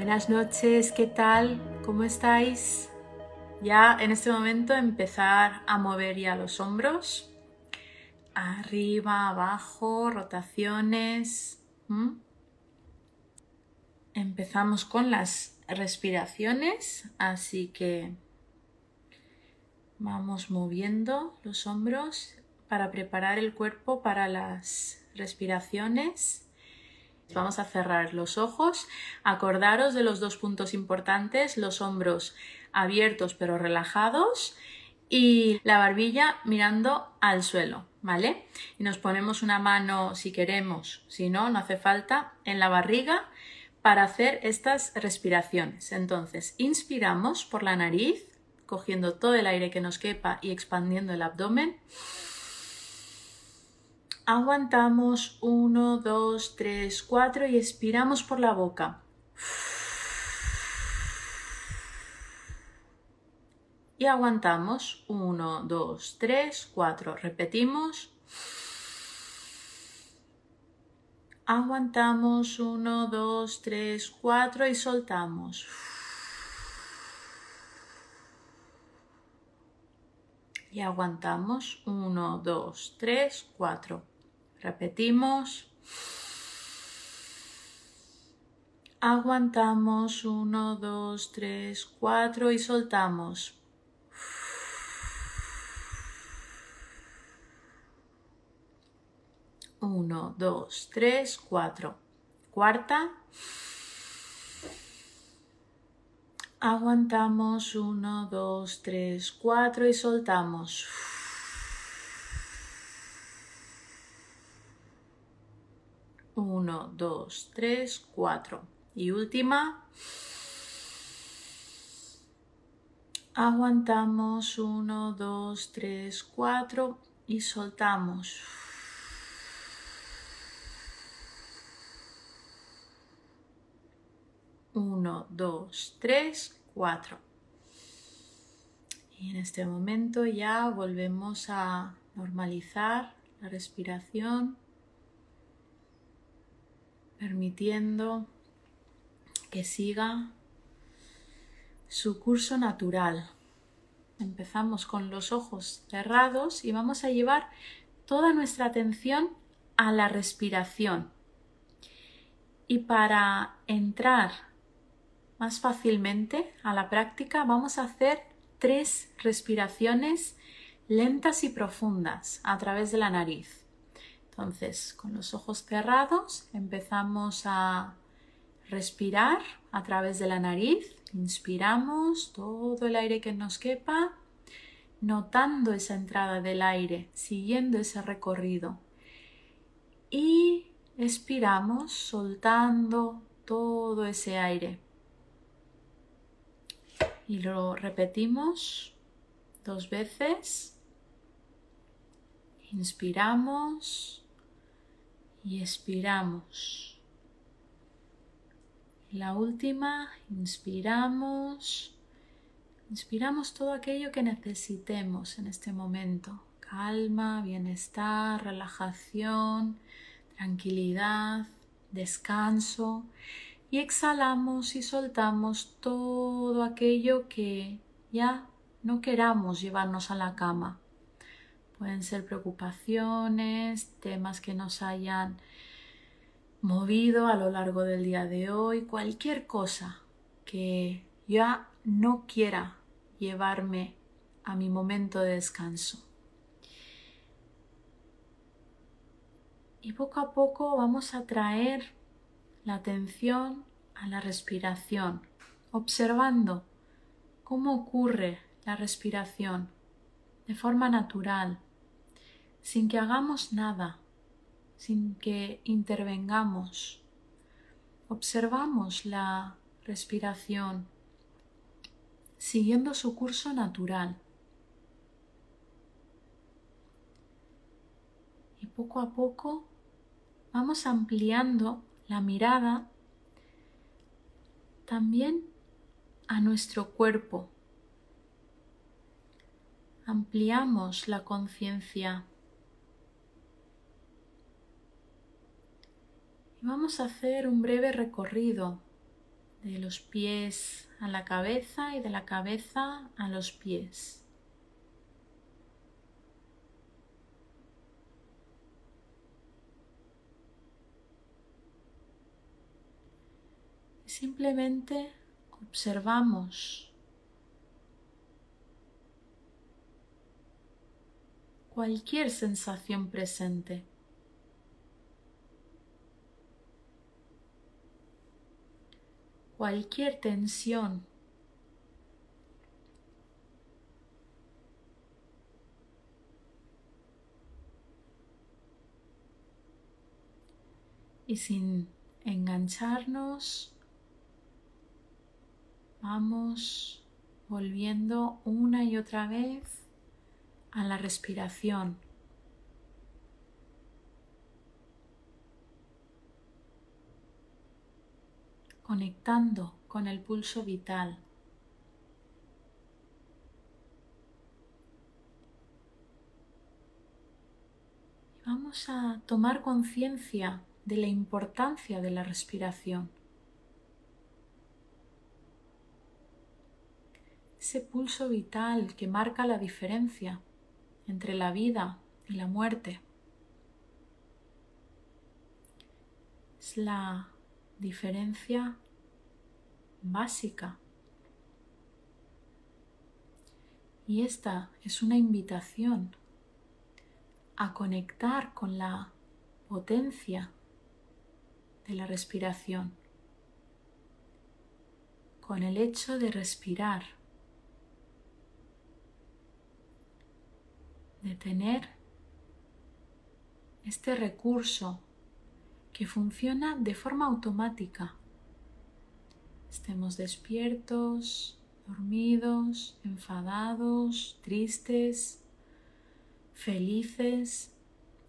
Buenas noches, ¿qué tal? ¿Cómo estáis? Ya en este momento empezar a mover ya los hombros. Arriba, abajo, rotaciones. Empezamos con las respiraciones, así que vamos moviendo los hombros para preparar el cuerpo para las respiraciones. Vamos a cerrar los ojos. Acordaros de los dos puntos importantes, los hombros abiertos pero relajados y la barbilla mirando al suelo, ¿vale? Y nos ponemos una mano si queremos, si no, no hace falta, en la barriga para hacer estas respiraciones. Entonces, inspiramos por la nariz, cogiendo todo el aire que nos quepa y expandiendo el abdomen. Aguantamos 1, 2, 3, 4 y expiramos por la boca. Y aguantamos 1, 2, 3, 4. Repetimos. Aguantamos 1, 2, 3, 4 y soltamos. Y aguantamos 1, 2, 3, 4. Repetimos. Aguantamos 1, 2, 3, 4 y soltamos. Uno, dos, tres, cuatro. Cuarta. Aguantamos uno, dos, tres, cuatro y soltamos. Uno, dos, tres, cuatro. Y última. Aguantamos uno, dos, tres, cuatro y soltamos. Uno, dos, tres, cuatro. Y en este momento ya volvemos a normalizar la respiración permitiendo que siga su curso natural. Empezamos con los ojos cerrados y vamos a llevar toda nuestra atención a la respiración. Y para entrar más fácilmente a la práctica vamos a hacer tres respiraciones lentas y profundas a través de la nariz. Entonces, con los ojos cerrados empezamos a respirar a través de la nariz. Inspiramos todo el aire que nos quepa, notando esa entrada del aire, siguiendo ese recorrido. Y expiramos soltando todo ese aire. Y lo repetimos dos veces. Inspiramos y expiramos. La última, inspiramos. Inspiramos todo aquello que necesitemos en este momento. Calma, bienestar, relajación, tranquilidad, descanso. Y exhalamos y soltamos todo aquello que ya no queramos llevarnos a la cama. Pueden ser preocupaciones, temas que nos hayan movido a lo largo del día de hoy, cualquier cosa que ya no quiera llevarme a mi momento de descanso. Y poco a poco vamos a traer la atención a la respiración, observando cómo ocurre la respiración de forma natural, sin que hagamos nada, sin que intervengamos. Observamos la respiración siguiendo su curso natural. Y poco a poco vamos ampliando la mirada también a nuestro cuerpo. Ampliamos la conciencia vamos a hacer un breve recorrido de los pies a la cabeza y de la cabeza a los pies. Simplemente observamos cualquier sensación presente. Cualquier tensión. Y sin engancharnos, vamos volviendo una y otra vez a la respiración. Conectando con el pulso vital. vamos a tomar conciencia de la importancia de la respiración. Ese pulso vital que marca la diferencia entre la vida y la muerte. Es la diferencia básica. Y esta es una invitación a conectar con la potencia de la respiración, con el hecho de respirar, de tener este recurso que funciona de forma automática. Estemos despiertos, dormidos, enfadados, tristes, felices,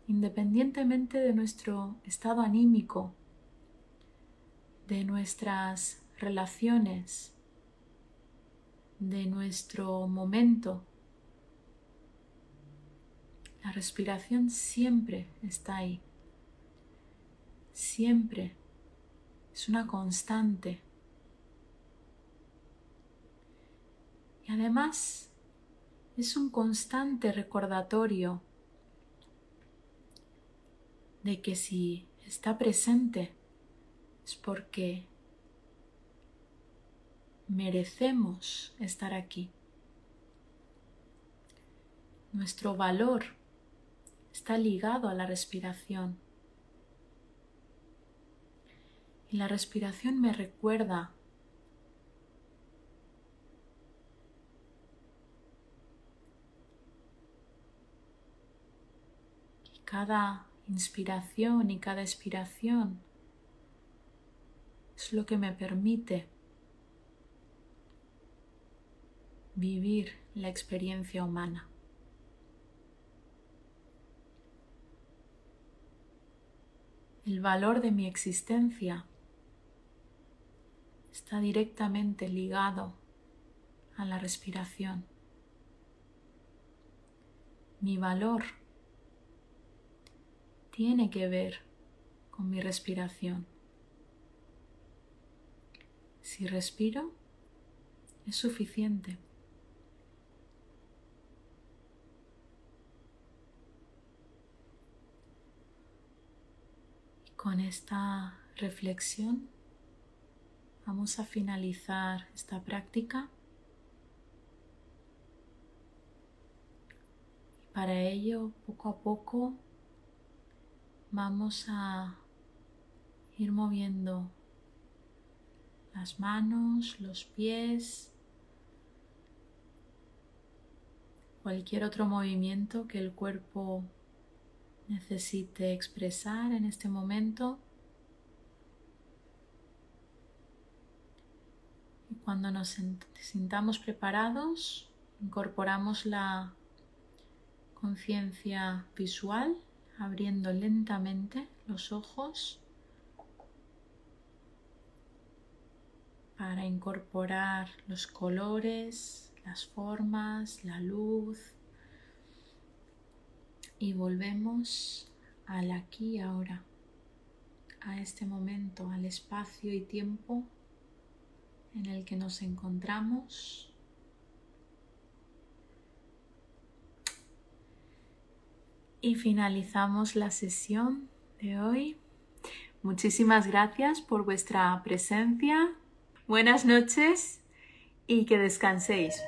independientemente de nuestro estado anímico, de nuestras relaciones, de nuestro momento. La respiración siempre está ahí siempre es una constante. Y además es un constante recordatorio de que si está presente es porque merecemos estar aquí. Nuestro valor está ligado a la respiración. Y la respiración me recuerda que cada inspiración y cada expiración es lo que me permite vivir la experiencia humana. El valor de mi existencia está directamente ligado a la respiración. Mi valor tiene que ver con mi respiración. Si respiro, es suficiente. Con esta reflexión Vamos a finalizar esta práctica. Y para ello, poco a poco, vamos a ir moviendo las manos, los pies, cualquier otro movimiento que el cuerpo necesite expresar en este momento. Cuando nos sintamos preparados, incorporamos la conciencia visual, abriendo lentamente los ojos para incorporar los colores, las formas, la luz. Y volvemos al aquí y ahora, a este momento, al espacio y tiempo en el que nos encontramos. Y finalizamos la sesión de hoy. Muchísimas gracias por vuestra presencia. Buenas noches y que descanséis.